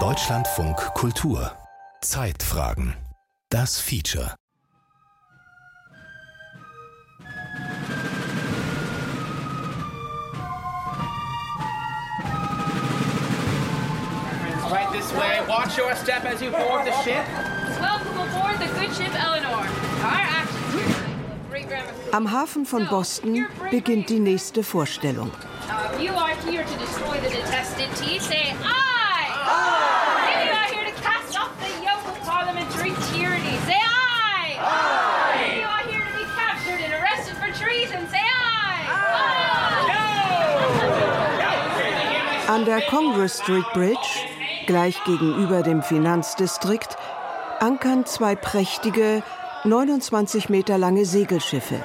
Deutschlandfunk Kultur Zeitfragen Das Feature Right this way. Watch your step as you board the ship. Welcome aboard the good ship Eleanor. Our actions Am Hafen von Boston beginnt die nächste Vorstellung. An der Congress Street Bridge, gleich gegenüber dem Finanzdistrikt, ankern zwei prächtige, 29 Meter lange Segelschiffe.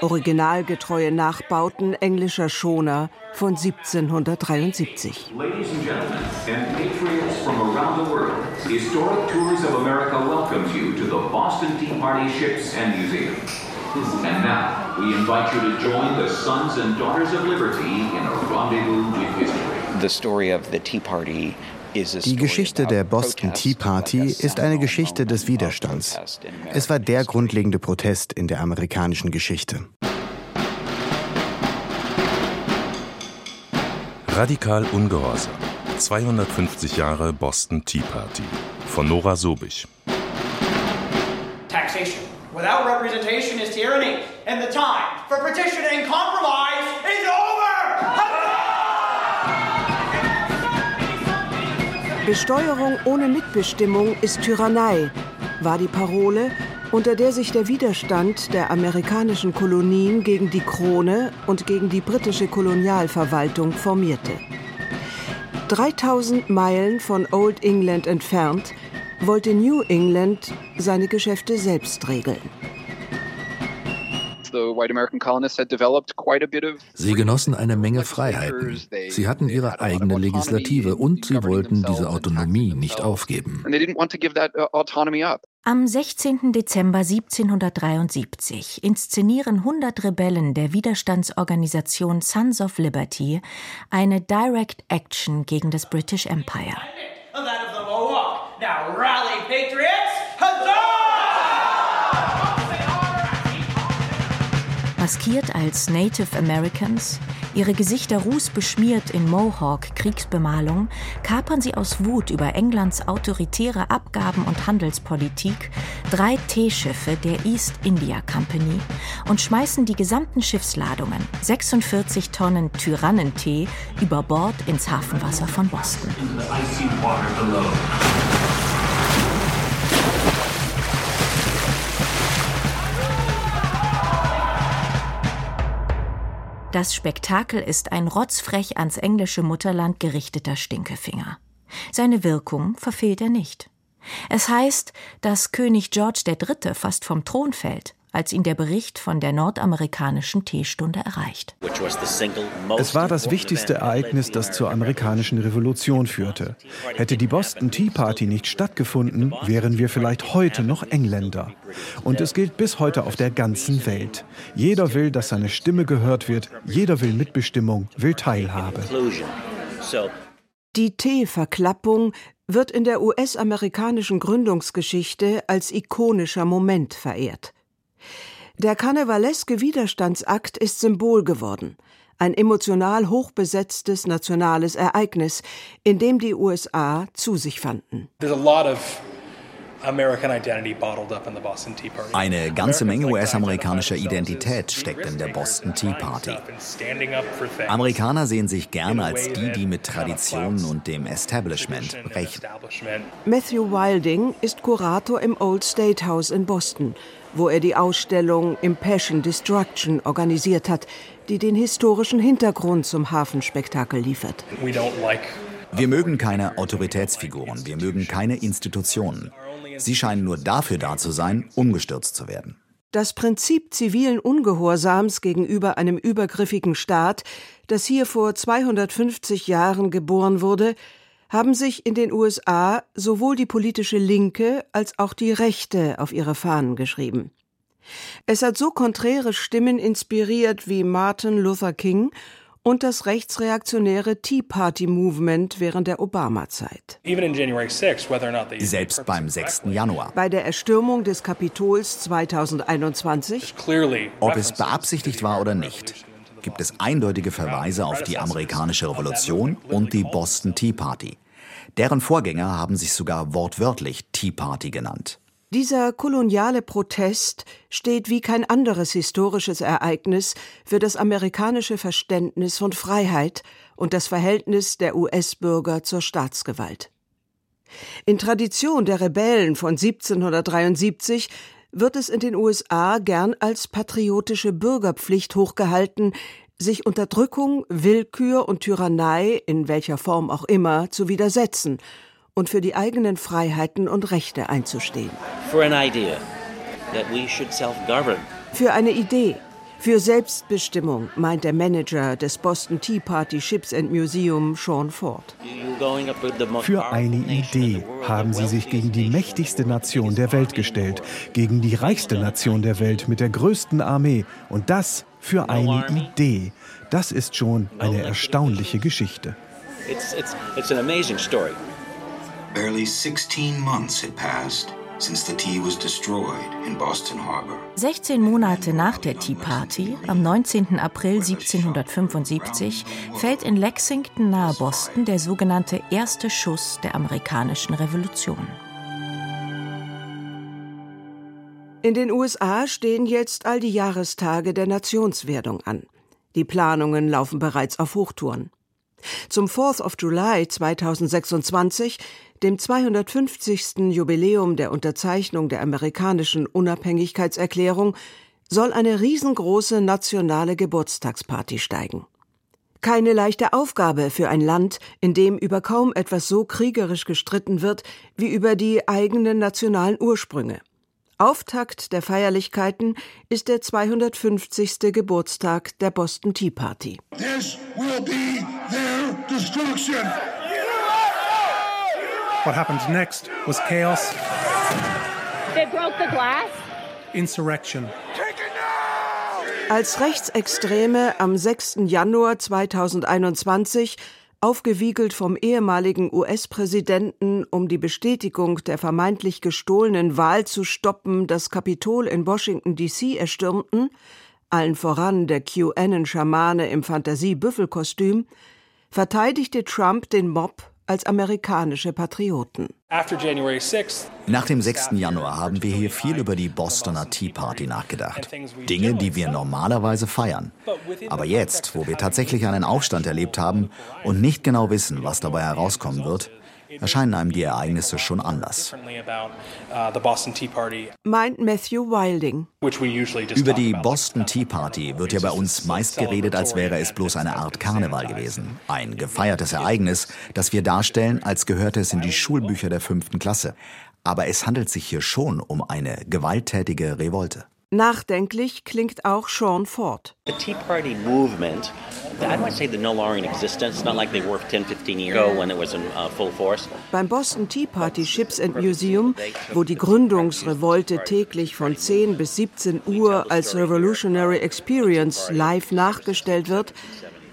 Originalgetreue Nachbauten englischer Schoner von 1773. Ladies and gentlemen, and patriots from around the world, Historic Tours of America welcomes you to the Boston Tea Party Ships and Museum. And now, we invite you to join the sons and daughters of liberty in a rendezvous with history. The story of the Tea Party Die Geschichte der Boston Tea Party ist eine Geschichte des Widerstands. Es war der grundlegende Protest in der amerikanischen Geschichte. Radikal Ungehorsam. 250 Jahre Boston Tea Party. Von Nora Sobich. Taxation. Without representation is tyranny. And the time for petition and compromise Besteuerung ohne Mitbestimmung ist Tyrannei, war die Parole, unter der sich der Widerstand der amerikanischen Kolonien gegen die Krone und gegen die britische Kolonialverwaltung formierte. 3000 Meilen von Old England entfernt wollte New England seine Geschäfte selbst regeln. Sie genossen eine Menge Freiheiten. Sie hatten ihre eigene Legislative und sie wollten diese Autonomie nicht aufgeben. Am 16. Dezember 1773 inszenieren 100 Rebellen der Widerstandsorganisation Sons of Liberty eine Direct Action gegen das British Empire. Now Maskiert als Native Americans, ihre Gesichter rußbeschmiert in Mohawk-Kriegsbemalung, kapern sie aus Wut über Englands autoritäre Abgaben- und Handelspolitik drei Teeschiffe der East India Company und schmeißen die gesamten Schiffsladungen, 46 Tonnen Tyrannentee, über Bord ins Hafenwasser von Boston. Das Spektakel ist ein rotzfrech ans englische Mutterland gerichteter Stinkefinger. Seine Wirkung verfehlt er nicht. Es heißt, dass König George III. fast vom Thron fällt, als ihn der Bericht von der nordamerikanischen Teestunde erreicht. Es war das wichtigste Ereignis, das zur amerikanischen Revolution führte. Hätte die Boston Tea Party nicht stattgefunden, wären wir vielleicht heute noch Engländer. Und es gilt bis heute auf der ganzen Welt. Jeder will, dass seine Stimme gehört wird, jeder will Mitbestimmung, will Teilhabe. Die Teeverklappung wird in der US-amerikanischen Gründungsgeschichte als ikonischer Moment verehrt. Der karnevaleske Widerstandsakt ist Symbol geworden, ein emotional hochbesetztes nationales Ereignis, in dem die USA zu sich fanden. Eine ganze Menge US-amerikanischer Identität steckt in der Boston Tea Party. Amerikaner sehen sich gerne als die, die mit Traditionen und dem Establishment brechen. Matthew Wilding ist Kurator im Old State House in Boston, wo er die Ausstellung Impassion Destruction organisiert hat, die den historischen Hintergrund zum Hafenspektakel liefert. Wir mögen keine Autoritätsfiguren, wir mögen keine Institutionen. Sie scheinen nur dafür da zu sein, umgestürzt zu werden. Das Prinzip zivilen Ungehorsams gegenüber einem übergriffigen Staat, das hier vor 250 Jahren geboren wurde, haben sich in den USA sowohl die politische Linke als auch die Rechte auf ihre Fahnen geschrieben. Es hat so konträre Stimmen inspiriert wie Martin Luther King und das rechtsreaktionäre Tea Party Movement während der Obama-Zeit. Selbst beim 6. Januar. Bei der Erstürmung des Kapitols 2021, ob es beabsichtigt war oder nicht, gibt es eindeutige Verweise auf die amerikanische Revolution und die Boston Tea Party. Deren Vorgänger haben sich sogar wortwörtlich Tea Party genannt. Dieser koloniale Protest steht wie kein anderes historisches Ereignis für das amerikanische Verständnis von Freiheit und das Verhältnis der US-Bürger zur Staatsgewalt. In Tradition der Rebellen von 1773 wird es in den USA gern als patriotische Bürgerpflicht hochgehalten, sich Unterdrückung, Willkür und Tyrannei in welcher Form auch immer zu widersetzen und für die eigenen Freiheiten und Rechte einzustehen. Für eine Idee, für Selbstbestimmung, meint der Manager des Boston Tea Party Ships and Museum, Sean Ford. Für eine Idee haben sie sich gegen die mächtigste Nation der Welt gestellt, gegen die reichste Nation der Welt mit der größten Armee. Und das für eine Idee. Das ist schon eine erstaunliche Geschichte. It's, it's, it's an amazing story. Barely 16 months had passed 16 Monate nach der Tea Party, am 19. April 1775, fällt in Lexington nahe Boston der sogenannte erste Schuss der amerikanischen Revolution. In den USA stehen jetzt all die Jahrestage der Nationswerdung an. Die Planungen laufen bereits auf Hochtouren. Zum 4th of July 2026 dem 250. Jubiläum der Unterzeichnung der amerikanischen Unabhängigkeitserklärung, soll eine riesengroße nationale Geburtstagsparty steigen. Keine leichte Aufgabe für ein Land, in dem über kaum etwas so kriegerisch gestritten wird wie über die eigenen nationalen Ursprünge. Auftakt der Feierlichkeiten ist der 250. Geburtstag der Boston Tea Party. This will be their destruction. What happened next was chaos. They broke the glass. Insurrection. Als Rechtsextreme am 6. Januar 2021 aufgewiegelt vom ehemaligen US-Präsidenten, um die Bestätigung der vermeintlich gestohlenen Wahl zu stoppen, das Kapitol in Washington DC erstürmten, allen voran der QAnon-Schamane im Fantasie-Büffelkostüm, verteidigte Trump den Mob als amerikanische Patrioten. Nach dem 6. Januar haben wir hier viel über die Bostoner Tea Party nachgedacht. Dinge, die wir normalerweise feiern. Aber jetzt, wo wir tatsächlich einen Aufstand erlebt haben und nicht genau wissen, was dabei herauskommen wird, erscheinen einem die Ereignisse schon anders. Meint Matthew Wilding. Über die Boston Tea Party wird ja bei uns meist geredet, als wäre es bloß eine Art Karneval gewesen. Ein gefeiertes Ereignis, das wir darstellen, als gehörte es in die Schulbücher der fünften Klasse. Aber es handelt sich hier schon um eine gewalttätige Revolte. Nachdenklich klingt auch Sean Ford. The Tea Party movement, I might say they're no longer in existence. It's not like they were 10, 15 years ago when it was in uh, full force. Beim Boston Tea Party Ships and Museum, wo die Gründungsrevolte täglich von 10 bis 17 Uhr als Revolutionary Experience live nachgestellt wird,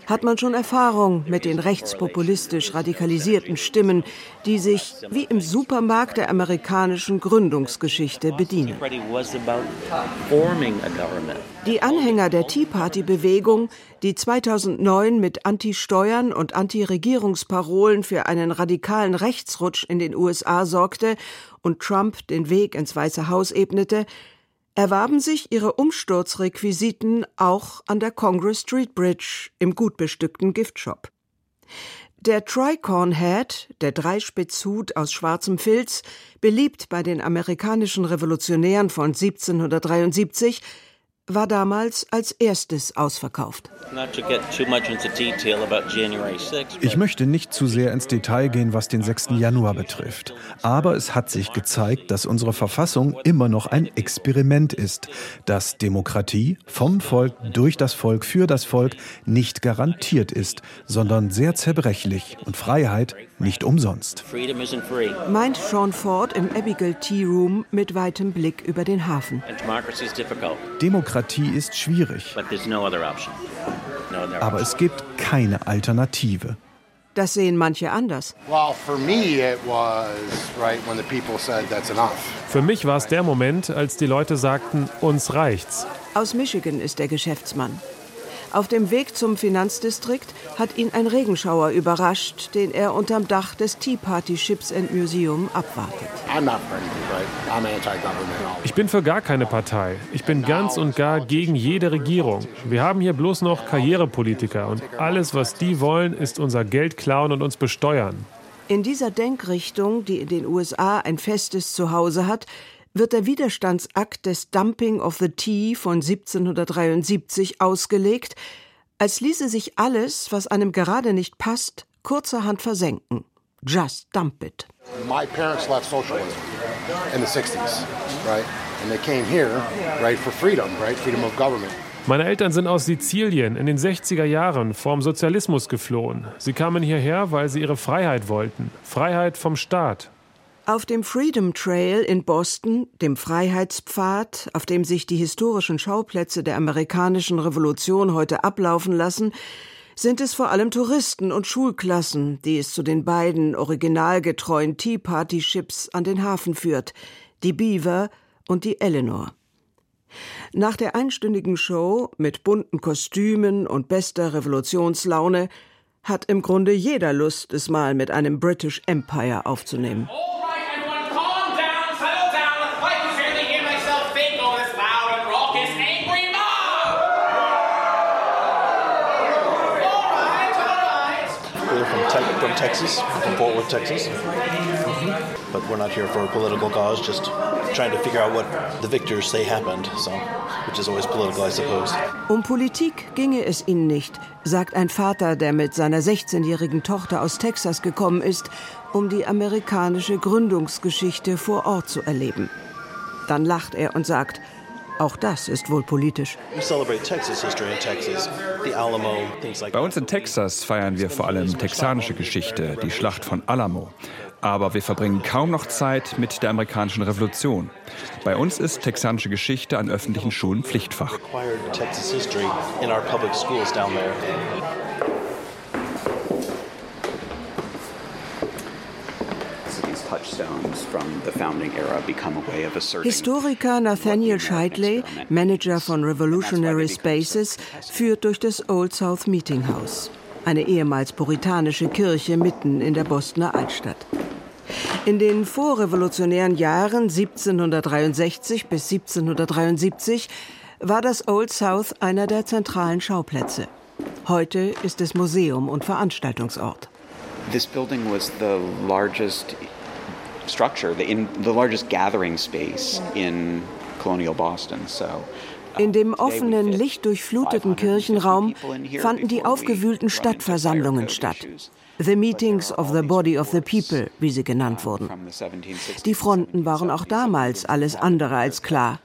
hat man schon Erfahrung mit den rechtspopulistisch radikalisierten Stimmen, die sich wie im Supermarkt der amerikanischen Gründungsgeschichte bedienen. Die Anhänger der Tea Party-Bewegung, die 2009 mit Anti-Steuern und Anti-Regierungsparolen für einen radikalen Rechtsrutsch in den USA sorgte und Trump den Weg ins Weiße Haus ebnete, erwarben sich ihre Umsturzrequisiten auch an der Congress Street Bridge im gut bestückten Giftshop. Der Tricorn Hat, der Dreispitzhut aus schwarzem Filz, beliebt bei den amerikanischen Revolutionären von 1773, war damals als erstes ausverkauft. Ich möchte nicht zu sehr ins Detail gehen, was den 6. Januar betrifft. Aber es hat sich gezeigt, dass unsere Verfassung immer noch ein Experiment ist, dass Demokratie vom Volk, durch das Volk, für das Volk nicht garantiert ist, sondern sehr zerbrechlich und Freiheit nicht umsonst. Meint Sean Ford im Abigail Tea Room mit weitem Blick über den Hafen. Demokratie ist schwierig. Aber es gibt keine Alternative. Das sehen manche anders. Für mich war es der Moment, als die Leute sagten, uns reicht's. Aus Michigan ist der Geschäftsmann. Auf dem Weg zum Finanzdistrikt hat ihn ein Regenschauer überrascht, den er unterm Dach des Tea Party Ships and Museum abwartet. Ich bin für gar keine Partei. Ich bin ganz und gar gegen jede Regierung. Wir haben hier bloß noch Karrierepolitiker und alles, was die wollen, ist unser Geld klauen und uns besteuern. In dieser Denkrichtung, die in den USA ein festes Zuhause hat, wird der Widerstandsakt des Dumping of the Tea von 1773 ausgelegt, als ließe sich alles, was einem gerade nicht passt, kurzerhand versenken. Just dump it. My parents left socialism in the 60s, right? And they came here, right, for freedom, right? Freedom of government. Meine Eltern sind aus Sizilien in den 60er Jahren vorm Sozialismus geflohen. Sie kamen hierher, weil sie ihre Freiheit wollten. Freiheit vom Staat. Auf dem Freedom Trail in Boston, dem Freiheitspfad, auf dem sich die historischen Schauplätze der amerikanischen Revolution heute ablaufen lassen, sind es vor allem Touristen und Schulklassen, die es zu den beiden originalgetreuen Tea Party Ships an den Hafen führt, die Beaver und die Eleanor. Nach der einstündigen Show mit bunten Kostümen und bester Revolutionslaune hat im Grunde jeder Lust, es mal mit einem British Empire aufzunehmen. From Texas, from Fort Worth, Texas. But we're not here for a political cause, just trying to figure out what the victors say happened, so, which is always political, I suppose. Um Politik ginge es ihnen nicht, sagt ein Vater, der mit seiner 16-jährigen Tochter aus Texas gekommen ist, um die amerikanische Gründungsgeschichte vor Ort zu erleben. Dann lacht er und sagt, auch das ist wohl politisch. Bei uns in Texas feiern wir vor allem texanische Geschichte, die Schlacht von Alamo. Aber wir verbringen kaum noch Zeit mit der amerikanischen Revolution. Bei uns ist texanische Geschichte an öffentlichen Schulen Pflichtfach. Historiker Nathaniel Scheidley, Manager von Revolutionary Spaces, führt durch das Old South Meeting House, eine ehemals puritanische Kirche mitten in der Bostoner Altstadt. In den vorrevolutionären Jahren 1763 bis 1773 war das Old South einer der zentralen Schauplätze. Heute ist es Museum und Veranstaltungsort. This building was the largest structure, the, in, the largest gathering space in colonial Boston. So. Uh, in dem offenen, lichtdurchfluteten Kirchenraum fanden die aufgewühlten Stadtversammlungen statt. The Meetings of the Body of the People, wie sie genannt wurden. Die Fronten waren auch damals alles andere als klar.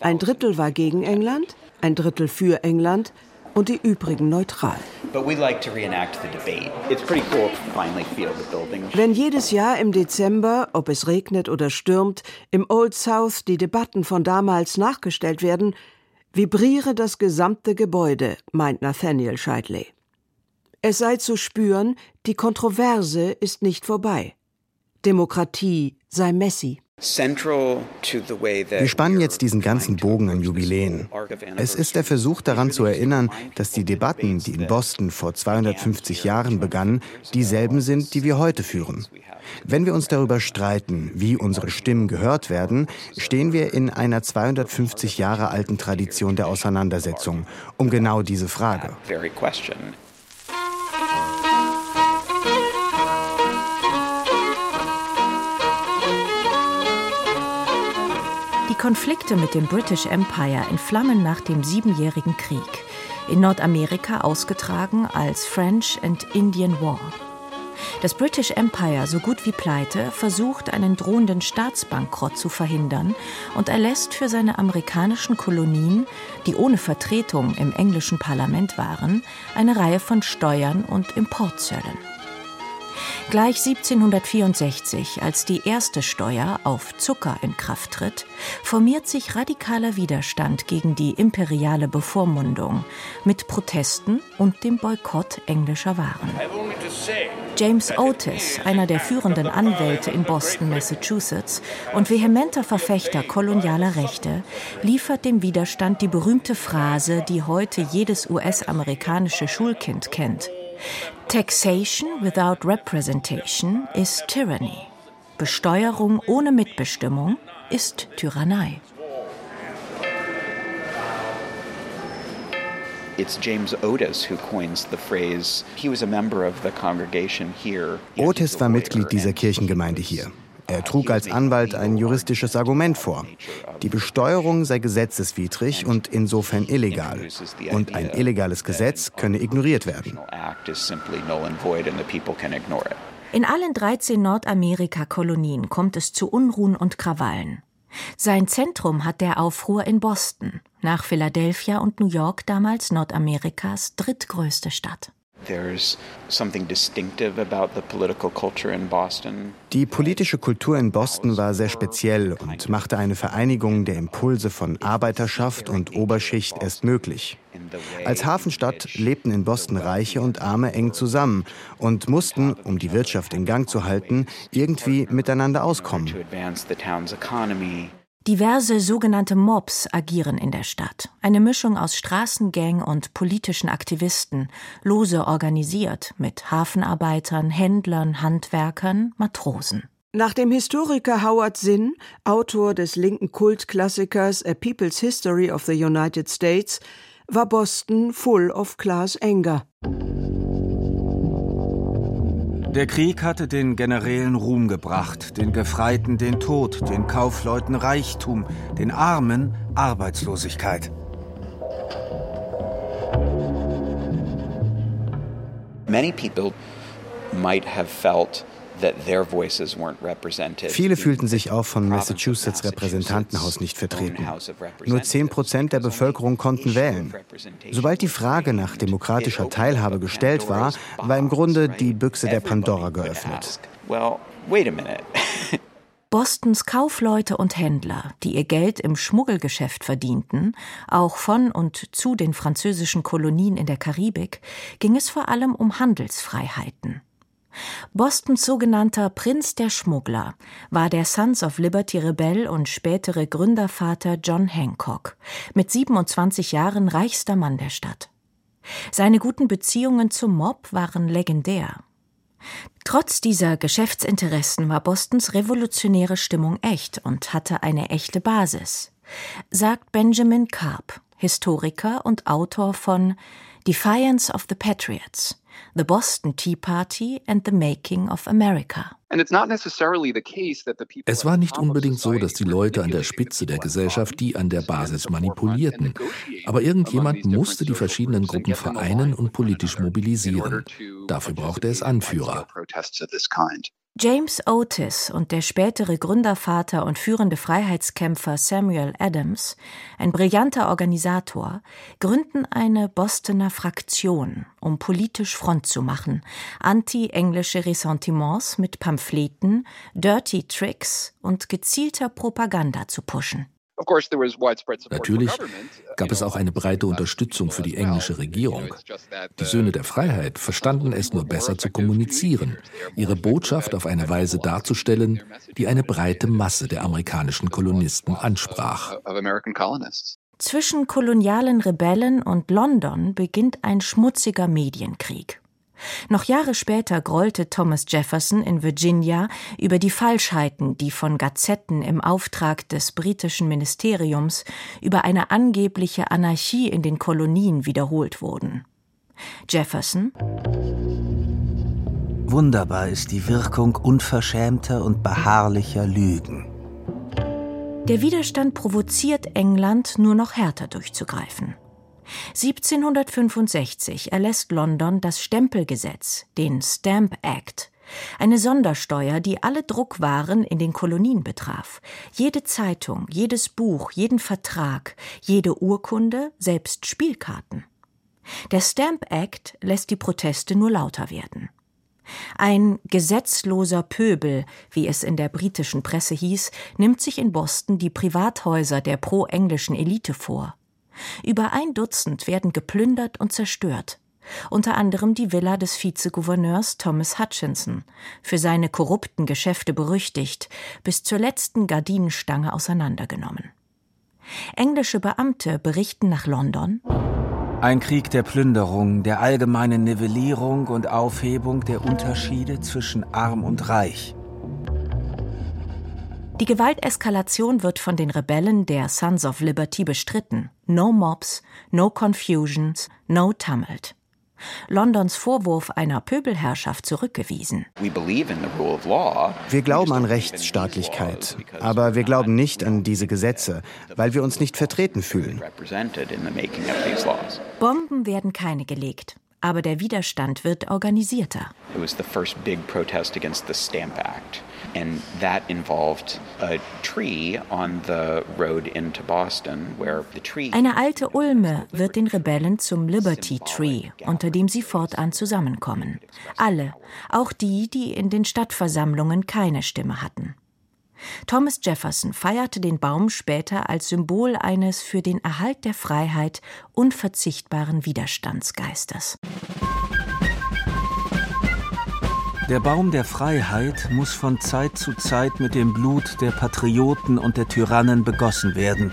Ein Drittel war gegen England, ein Drittel für England, und die übrigen neutral. Wenn jedes Jahr im Dezember, ob es regnet oder stürmt, im Old South die Debatten von damals nachgestellt werden, vibriere das gesamte Gebäude, meint Nathaniel Scheidley. Es sei zu spüren, die Kontroverse ist nicht vorbei. Demokratie sei Messi. Wir spannen jetzt diesen ganzen Bogen an Jubiläen. Es ist der Versuch daran zu erinnern, dass die Debatten, die in Boston vor 250 Jahren begannen, dieselben sind, die wir heute führen. Wenn wir uns darüber streiten, wie unsere Stimmen gehört werden, stehen wir in einer 250 Jahre alten Tradition der Auseinandersetzung um genau diese Frage. Konflikte mit dem British Empire entflammen nach dem Siebenjährigen Krieg, in Nordamerika ausgetragen als French and Indian War. Das British Empire, so gut wie pleite, versucht, einen drohenden Staatsbankrott zu verhindern und erlässt für seine amerikanischen Kolonien, die ohne Vertretung im englischen Parlament waren, eine Reihe von Steuern und Importzöllen. Gleich 1764, als die erste Steuer auf Zucker in Kraft tritt, formiert sich radikaler Widerstand gegen die imperiale Bevormundung mit Protesten und dem Boykott englischer Waren. James Otis, einer der führenden Anwälte in Boston, Massachusetts und vehementer Verfechter kolonialer Rechte, liefert dem Widerstand die berühmte Phrase, die heute jedes US-amerikanische Schulkind kennt. Taxation without representation is tyranny. Besteuerung ohne Mitbestimmung ist Tyrannei. It's James Otis who coins the phrase. He was a member of the congregation here. Otis war Mitglied dieser Kirchengemeinde hier. Er trug als Anwalt ein juristisches Argument vor. Die Besteuerung sei gesetzeswidrig und insofern illegal. Und ein illegales Gesetz könne ignoriert werden. In allen 13 Nordamerika-Kolonien kommt es zu Unruhen und Krawallen. Sein Zentrum hat der Aufruhr in Boston, nach Philadelphia und New York damals Nordamerikas drittgrößte Stadt. Die politische Kultur in Boston war sehr speziell und machte eine Vereinigung der Impulse von Arbeiterschaft und Oberschicht erst möglich. Als Hafenstadt lebten in Boston Reiche und Arme eng zusammen und mussten, um die Wirtschaft in Gang zu halten, irgendwie miteinander auskommen. Diverse sogenannte Mobs agieren in der Stadt. Eine Mischung aus Straßengang und politischen Aktivisten, lose organisiert mit Hafenarbeitern, Händlern, Handwerkern, Matrosen. Nach dem Historiker Howard Zinn, Autor des linken Kultklassikers A People's History of the United States, war Boston full of class anger. Der Krieg hatte den Generälen Ruhm gebracht, den Gefreiten den Tod, den Kaufleuten Reichtum, den Armen Arbeitslosigkeit. Many people might have felt Viele fühlten sich auch von Massachusetts Repräsentantenhaus nicht vertreten. Nur 10 Prozent der Bevölkerung konnten wählen. Sobald die Frage nach demokratischer Teilhabe gestellt war, war im Grunde die Büchse der Pandora geöffnet. Bostons Kaufleute und Händler, die ihr Geld im Schmuggelgeschäft verdienten, auch von und zu den französischen Kolonien in der Karibik, ging es vor allem um Handelsfreiheiten. Bostons sogenannter Prinz der Schmuggler war der Sons of Liberty Rebell und spätere Gründervater John Hancock, mit 27 Jahren reichster Mann der Stadt. Seine guten Beziehungen zum Mob waren legendär. Trotz dieser Geschäftsinteressen war Bostons revolutionäre Stimmung echt und hatte eine echte Basis, sagt Benjamin Karp, Historiker und Autor von Defiance of the Patriots The Boston Tea Party and the Making of America. Es war nicht unbedingt so, dass die Leute an der Spitze der Gesellschaft die an der Basis manipulierten. Aber irgendjemand musste die verschiedenen Gruppen vereinen und politisch mobilisieren. Dafür brauchte es Anführer. James Otis und der spätere Gründervater und führende Freiheitskämpfer Samuel Adams, ein brillanter Organisator, gründen eine Bostoner Fraktion, um politisch Front zu machen, anti-englische Ressentiments mit Pamphleten, Dirty Tricks und gezielter Propaganda zu pushen. Natürlich gab es auch eine breite Unterstützung für die englische Regierung. Die Söhne der Freiheit verstanden es nur besser zu kommunizieren, ihre Botschaft auf eine Weise darzustellen, die eine breite Masse der amerikanischen Kolonisten ansprach. Zwischen kolonialen Rebellen und London beginnt ein schmutziger Medienkrieg. Noch Jahre später grollte Thomas Jefferson in Virginia über die Falschheiten, die von Gazetten im Auftrag des britischen Ministeriums über eine angebliche Anarchie in den Kolonien wiederholt wurden. Jefferson Wunderbar ist die Wirkung unverschämter und beharrlicher Lügen. Der Widerstand provoziert England, nur noch härter durchzugreifen. 1765 erlässt London das Stempelgesetz, den Stamp Act, eine Sondersteuer, die alle Druckwaren in den Kolonien betraf. Jede Zeitung, jedes Buch, jeden Vertrag, jede Urkunde, selbst Spielkarten. Der Stamp Act lässt die Proteste nur lauter werden. Ein gesetzloser Pöbel, wie es in der britischen Presse hieß, nimmt sich in Boston die Privathäuser der pro-englischen Elite vor. Über ein Dutzend werden geplündert und zerstört. Unter anderem die Villa des Vizegouverneurs Thomas Hutchinson, für seine korrupten Geschäfte berüchtigt, bis zur letzten Gardinenstange auseinandergenommen. Englische Beamte berichten nach London, ein Krieg der Plünderung, der allgemeinen Nivellierung und Aufhebung der Unterschiede zwischen arm und reich. Die Gewalteskalation wird von den Rebellen der Sons of Liberty bestritten. No Mobs, no Confusions, no Tumult. Londons Vorwurf einer Pöbelherrschaft zurückgewiesen. Wir glauben an Rechtsstaatlichkeit, aber wir glauben nicht an diese Gesetze, weil wir uns nicht vertreten fühlen. Bomben werden keine gelegt aber der Widerstand wird organisierter. It was the first big protest against the Stamp Act. And that involved a tree on the road into Boston, where the tree. Eine alte Ulme wird den Rebellen zum Liberty Tree, unter dem sie fortan zusammenkommen. Alle, auch die, die in den Stadtversammlungen keine Stimme hatten. Thomas Jefferson feierte den Baum später als Symbol eines für den Erhalt der Freiheit unverzichtbaren Widerstandsgeistes. Der Baum der Freiheit muss von Zeit zu Zeit mit dem Blut der Patrioten und der Tyrannen begossen werden.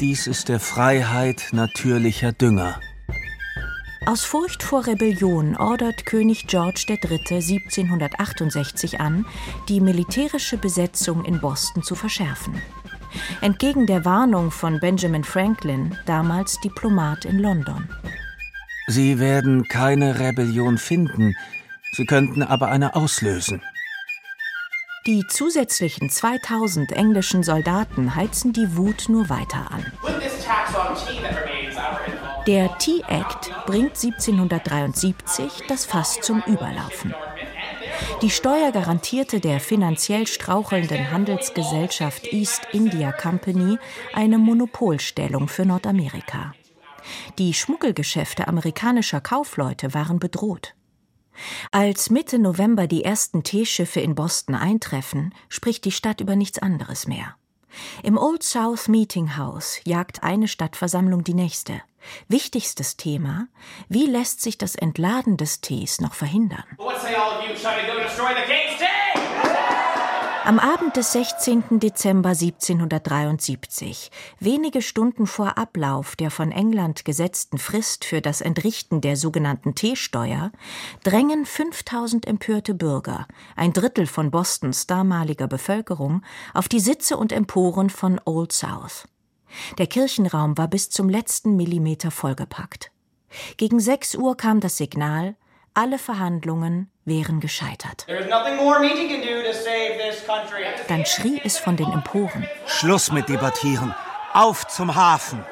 Dies ist der Freiheit natürlicher Dünger. Aus Furcht vor Rebellion ordert König George III. 1768 an, die militärische Besetzung in Boston zu verschärfen. Entgegen der Warnung von Benjamin Franklin, damals Diplomat in London. Sie werden keine Rebellion finden, sie könnten aber eine auslösen. Die zusätzlichen 2000 englischen Soldaten heizen die Wut nur weiter an. Der Tea Act bringt 1773 das Fass zum Überlaufen. Die Steuer garantierte der finanziell strauchelnden Handelsgesellschaft East India Company eine Monopolstellung für Nordamerika. Die Schmuggelgeschäfte amerikanischer Kaufleute waren bedroht. Als Mitte November die ersten Teeschiffe in Boston eintreffen, spricht die Stadt über nichts anderes mehr. Im Old South Meeting House jagt eine Stadtversammlung die nächste. Wichtigstes Thema, wie lässt sich das Entladen des Tees noch verhindern? Am Abend des 16. Dezember 1773, wenige Stunden vor Ablauf der von England gesetzten Frist für das Entrichten der sogenannten Teesteuer, drängen 5000 empörte Bürger, ein Drittel von Bostons damaliger Bevölkerung, auf die Sitze und Emporen von Old South. Der Kirchenraum war bis zum letzten Millimeter vollgepackt. Gegen 6 Uhr kam das Signal, alle Verhandlungen wären gescheitert. Dann schrie es von den Emporen. Schluss mit Debattieren. Auf zum Hafen.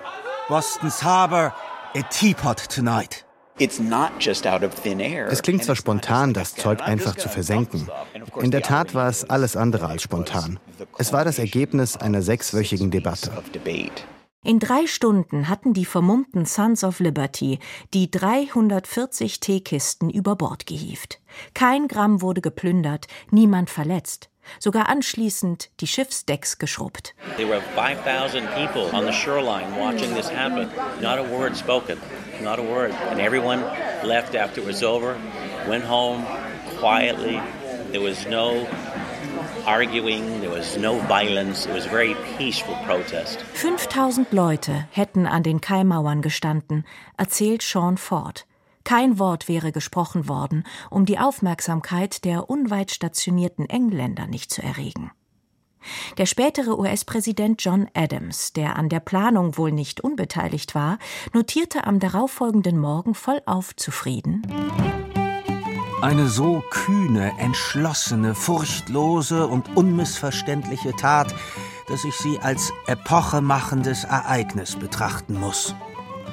Boston's Harbor, a teapot tonight. Es klingt zwar spontan, das Zeug einfach zu versenken. In der Tat war es alles andere als spontan. Es war das Ergebnis einer sechswöchigen Debatte. In drei Stunden hatten die vermummten Sons of Liberty die 340 Teekisten über Bord gehievt. Kein Gramm wurde geplündert, niemand verletzt. Sogar anschließend die Schiffsdecks geschrubbt. There were 5000 people on the shoreline watching this happen. Not a word spoken. Over, home no 5000 Leute hätten an den Kaimauern gestanden, erzählt Sean Ford. Kein Wort wäre gesprochen worden, um die Aufmerksamkeit der unweit stationierten Engländer nicht zu erregen. Der spätere US-Präsident John Adams, der an der Planung wohl nicht unbeteiligt war, notierte am darauffolgenden Morgen vollauf zufrieden eine so kühne, entschlossene, furchtlose und unmissverständliche Tat, dass ich sie als epochemachendes Ereignis betrachten muss.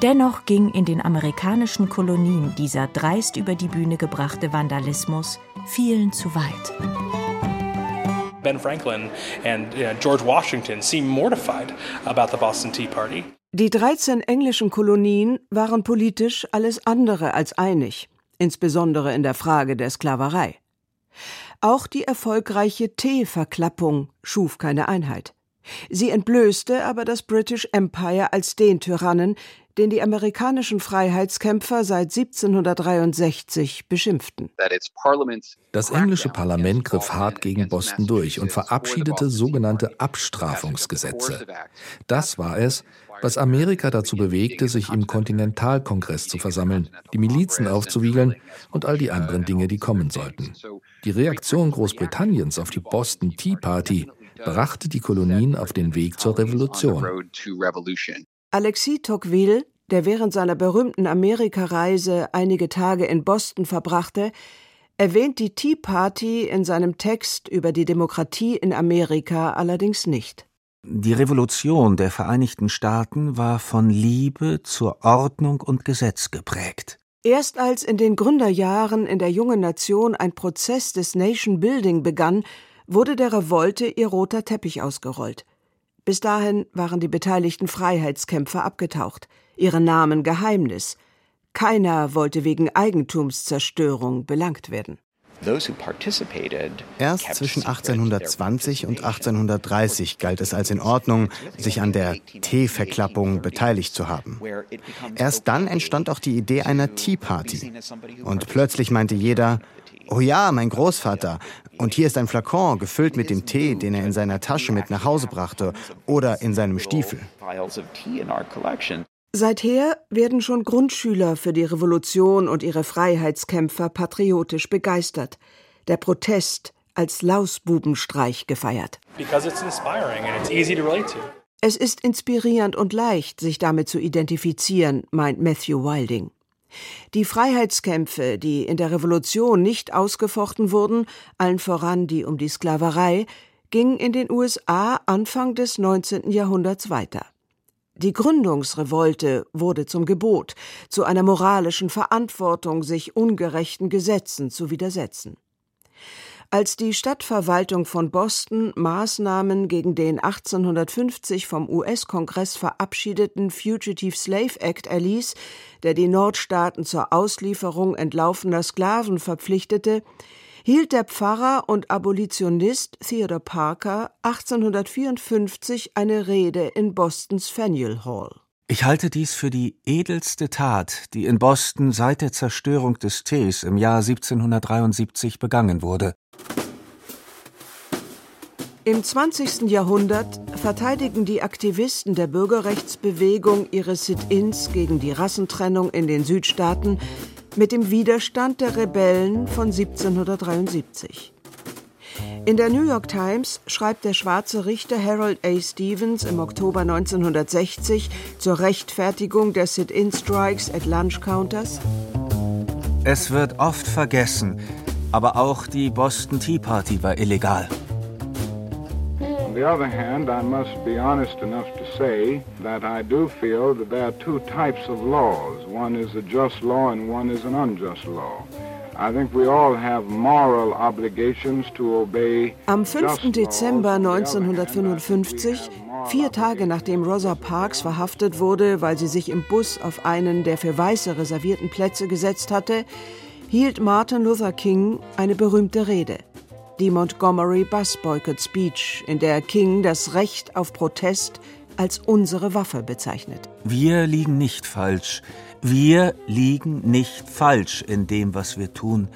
Dennoch ging in den amerikanischen Kolonien dieser dreist über die Bühne gebrachte Vandalismus vielen zu weit. Ben Franklin and uh, George Washington seemed mortified about the Boston Tea Party. Die 13 englischen Kolonien waren politisch alles andere als einig. Insbesondere in der Frage der Sklaverei. Auch die erfolgreiche Teeverklappung schuf keine Einheit. Sie entblößte aber das British Empire als den Tyrannen, den die amerikanischen Freiheitskämpfer seit 1763 beschimpften. Das englische Parlament griff hart gegen Boston durch und verabschiedete sogenannte Abstrafungsgesetze. Das war es, was Amerika dazu bewegte, sich im Kontinentalkongress zu versammeln, die Milizen aufzuwiegeln und all die anderen Dinge, die kommen sollten. Die Reaktion Großbritanniens auf die Boston Tea Party brachte die Kolonien auf den Weg zur Revolution. Alexis Tocqueville, der während seiner berühmten Amerikareise einige Tage in Boston verbrachte, erwähnt die Tea Party in seinem Text über die Demokratie in Amerika allerdings nicht. Die Revolution der Vereinigten Staaten war von Liebe zur Ordnung und Gesetz geprägt. Erst als in den Gründerjahren in der jungen Nation ein Prozess des Nation Building begann, wurde der Revolte ihr roter Teppich ausgerollt. Bis dahin waren die beteiligten Freiheitskämpfer abgetaucht, ihre Namen Geheimnis. Keiner wollte wegen Eigentumszerstörung belangt werden. Erst zwischen 1820 und 1830 galt es als in Ordnung, sich an der Teeverklappung beteiligt zu haben. Erst dann entstand auch die Idee einer Tea Party. Und plötzlich meinte jeder, Oh ja, mein Großvater. Und hier ist ein Flakon gefüllt mit dem Tee, den er in seiner Tasche mit nach Hause brachte oder in seinem Stiefel. Seither werden schon Grundschüler für die Revolution und ihre Freiheitskämpfer patriotisch begeistert. Der Protest als Lausbubenstreich gefeiert. Es ist inspirierend und leicht, sich damit zu identifizieren, meint Matthew Wilding. Die Freiheitskämpfe, die in der Revolution nicht ausgefochten wurden, allen voran die um die Sklaverei, gingen in den USA Anfang des 19. Jahrhunderts weiter. Die Gründungsrevolte wurde zum Gebot, zu einer moralischen Verantwortung, sich ungerechten Gesetzen zu widersetzen. Als die Stadtverwaltung von Boston Maßnahmen gegen den 1850 vom US-Kongress verabschiedeten Fugitive Slave Act erließ, der die Nordstaaten zur Auslieferung entlaufener Sklaven verpflichtete, hielt der Pfarrer und Abolitionist Theodore Parker 1854 eine Rede in Bostons Faneuil Hall. Ich halte dies für die edelste Tat, die in Boston seit der Zerstörung des Tees im Jahr 1773 begangen wurde. Im 20. Jahrhundert verteidigen die Aktivisten der Bürgerrechtsbewegung ihre Sit-ins gegen die Rassentrennung in den Südstaaten mit dem Widerstand der Rebellen von 1773. In der New York Times schreibt der schwarze Richter Harold A. Stevens im Oktober 1960 zur Rechtfertigung der Sit-in-Strikes at Lunch Counters: Es wird oft vergessen, aber auch die Boston Tea Party war illegal. On the other hand, I must be honest enough to say that I do feel that there are two types of laws. One is a just law and one is an unjust law. Am 5. Dezember 1955, vier Tage nachdem Rosa Parks verhaftet wurde, weil sie sich im Bus auf einen der für Weiße reservierten Plätze gesetzt hatte, hielt Martin Luther King eine berühmte Rede die Montgomery Bus Boycott Speech, in der King das Recht auf Protest als unsere Waffe bezeichnet. Wir liegen nicht falsch. Wir liegen nicht falsch in dem, was wir tun.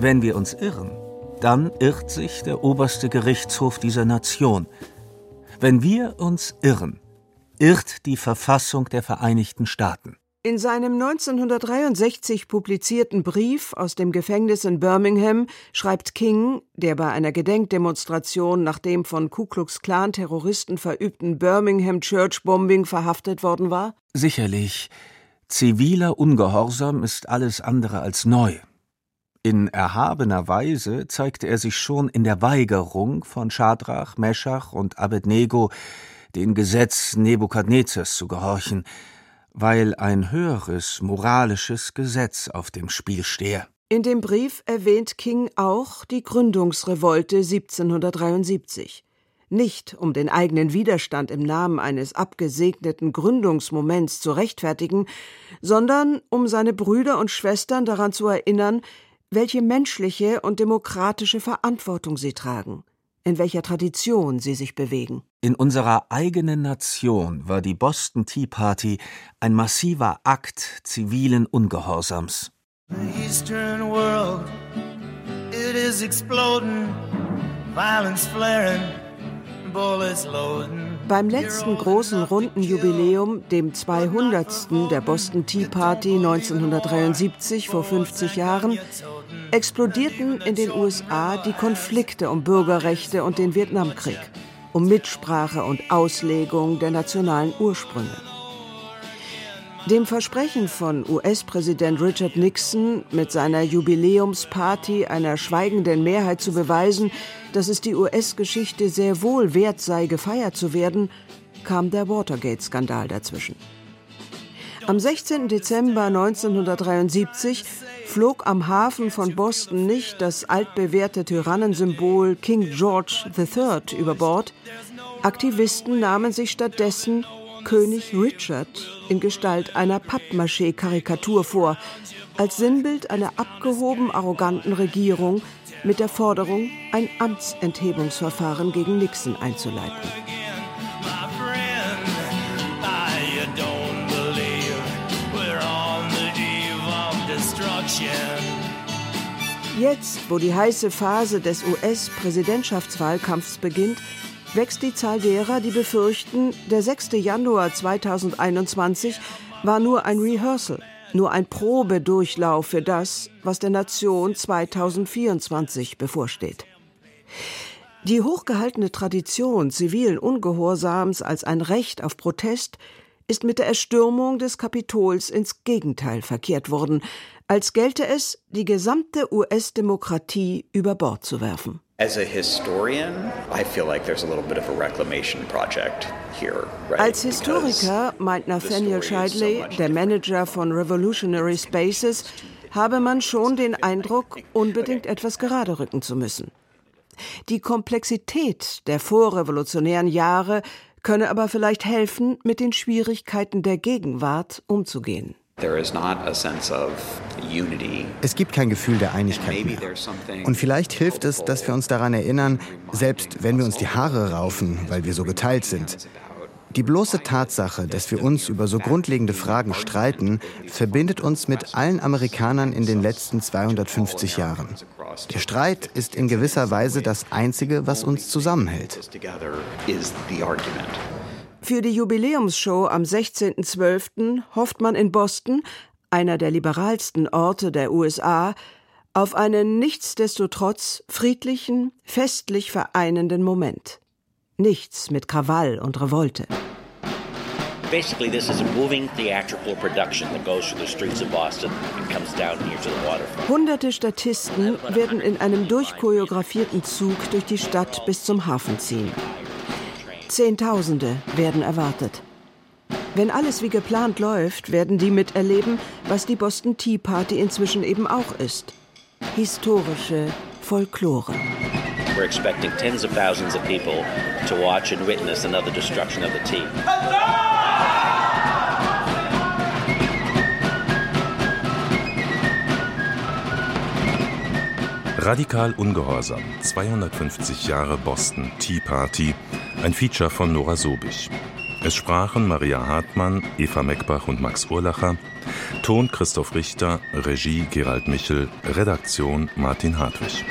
Wenn wir uns irren, dann irrt sich der oberste Gerichtshof dieser Nation. Wenn wir uns irren, irrt die Verfassung der Vereinigten Staaten. In seinem 1963 publizierten Brief aus dem Gefängnis in Birmingham schreibt King, der bei einer Gedenkdemonstration nach dem von Ku Klux Klan Terroristen verübten Birmingham Church Bombing verhaftet worden war: Sicherlich, ziviler Ungehorsam ist alles andere als neu. In erhabener Weise zeigte er sich schon in der Weigerung von Schadrach, Meschach und Abednego, den Gesetz Nebukadnezars zu gehorchen weil ein höheres moralisches Gesetz auf dem Spiel stehe. In dem Brief erwähnt King auch die Gründungsrevolte 1773. nicht um den eigenen Widerstand im Namen eines abgesegneten Gründungsmoments zu rechtfertigen, sondern um seine Brüder und Schwestern daran zu erinnern, welche menschliche und demokratische Verantwortung sie tragen, in welcher Tradition sie sich bewegen. In unserer eigenen Nation war die Boston Tea Party ein massiver Akt zivilen Ungehorsams. The Eastern world, it is exploding, violence flaring. Beim letzten großen runden Jubiläum, dem 200. der Boston Tea Party 1973 vor 50 Jahren, explodierten in den USA die Konflikte um Bürgerrechte und den Vietnamkrieg, um Mitsprache und Auslegung der nationalen Ursprünge. Dem Versprechen von US-Präsident Richard Nixon, mit seiner Jubiläumsparty einer schweigenden Mehrheit zu beweisen, dass es die US-Geschichte sehr wohl wert sei, gefeiert zu werden, kam der Watergate-Skandal dazwischen. Am 16. Dezember 1973 flog am Hafen von Boston nicht das altbewährte Tyrannensymbol King George III über Bord. Aktivisten nahmen sich stattdessen König Richard in Gestalt einer Pappmaché-Karikatur vor, als Sinnbild einer abgehoben arroganten Regierung mit der Forderung, ein Amtsenthebungsverfahren gegen Nixon einzuleiten. Jetzt, wo die heiße Phase des US-Präsidentschaftswahlkampfs beginnt, wächst die Zahl derer, die befürchten, der 6. Januar 2021 war nur ein Rehearsal, nur ein Probedurchlauf für das, was der Nation 2024 bevorsteht. Die hochgehaltene Tradition zivilen Ungehorsams als ein Recht auf Protest ist mit der Erstürmung des Kapitols ins Gegenteil verkehrt worden, als gelte es, die gesamte US-Demokratie über Bord zu werfen. Als Historiker meint Nathaniel Scheidley, der Manager von Revolutionary Spaces, habe man schon den Eindruck, unbedingt etwas gerade rücken zu müssen. Die Komplexität der vorrevolutionären Jahre könne aber vielleicht helfen, mit den Schwierigkeiten der Gegenwart umzugehen. Es gibt kein Gefühl der Einigkeit mehr. Und vielleicht hilft es, dass wir uns daran erinnern, selbst wenn wir uns die Haare raufen, weil wir so geteilt sind. Die bloße Tatsache, dass wir uns über so grundlegende Fragen streiten, verbindet uns mit allen Amerikanern in den letzten 250 Jahren. Der Streit ist in gewisser Weise das Einzige, was uns zusammenhält. Für die Jubiläumsshow am 16.12. hofft man in Boston, einer der liberalsten Orte der USA, auf einen nichtsdestotrotz friedlichen, festlich vereinenden Moment. Nichts mit Krawall und Revolte. Basically, this is a moving theatrical production that goes through the streets of Boston and comes down here to the waterfront. Hunderte Statisten werden in einem durchchoreografierten Zug durch die Stadt bis zum Hafen ziehen. Zehntausende werden erwartet. Wenn alles wie geplant läuft, werden die miterleben, was die Boston Tea Party inzwischen eben auch ist. Historische Folklore. We're expecting tens of thousands of people to watch and witness another destruction of the tea. Radikal Ungehorsam, 250 Jahre Boston Tea Party, ein Feature von Nora Sobich. Es sprachen Maria Hartmann, Eva Meckbach und Max Urlacher, Ton Christoph Richter, Regie Gerald Michel, Redaktion Martin Hartwig.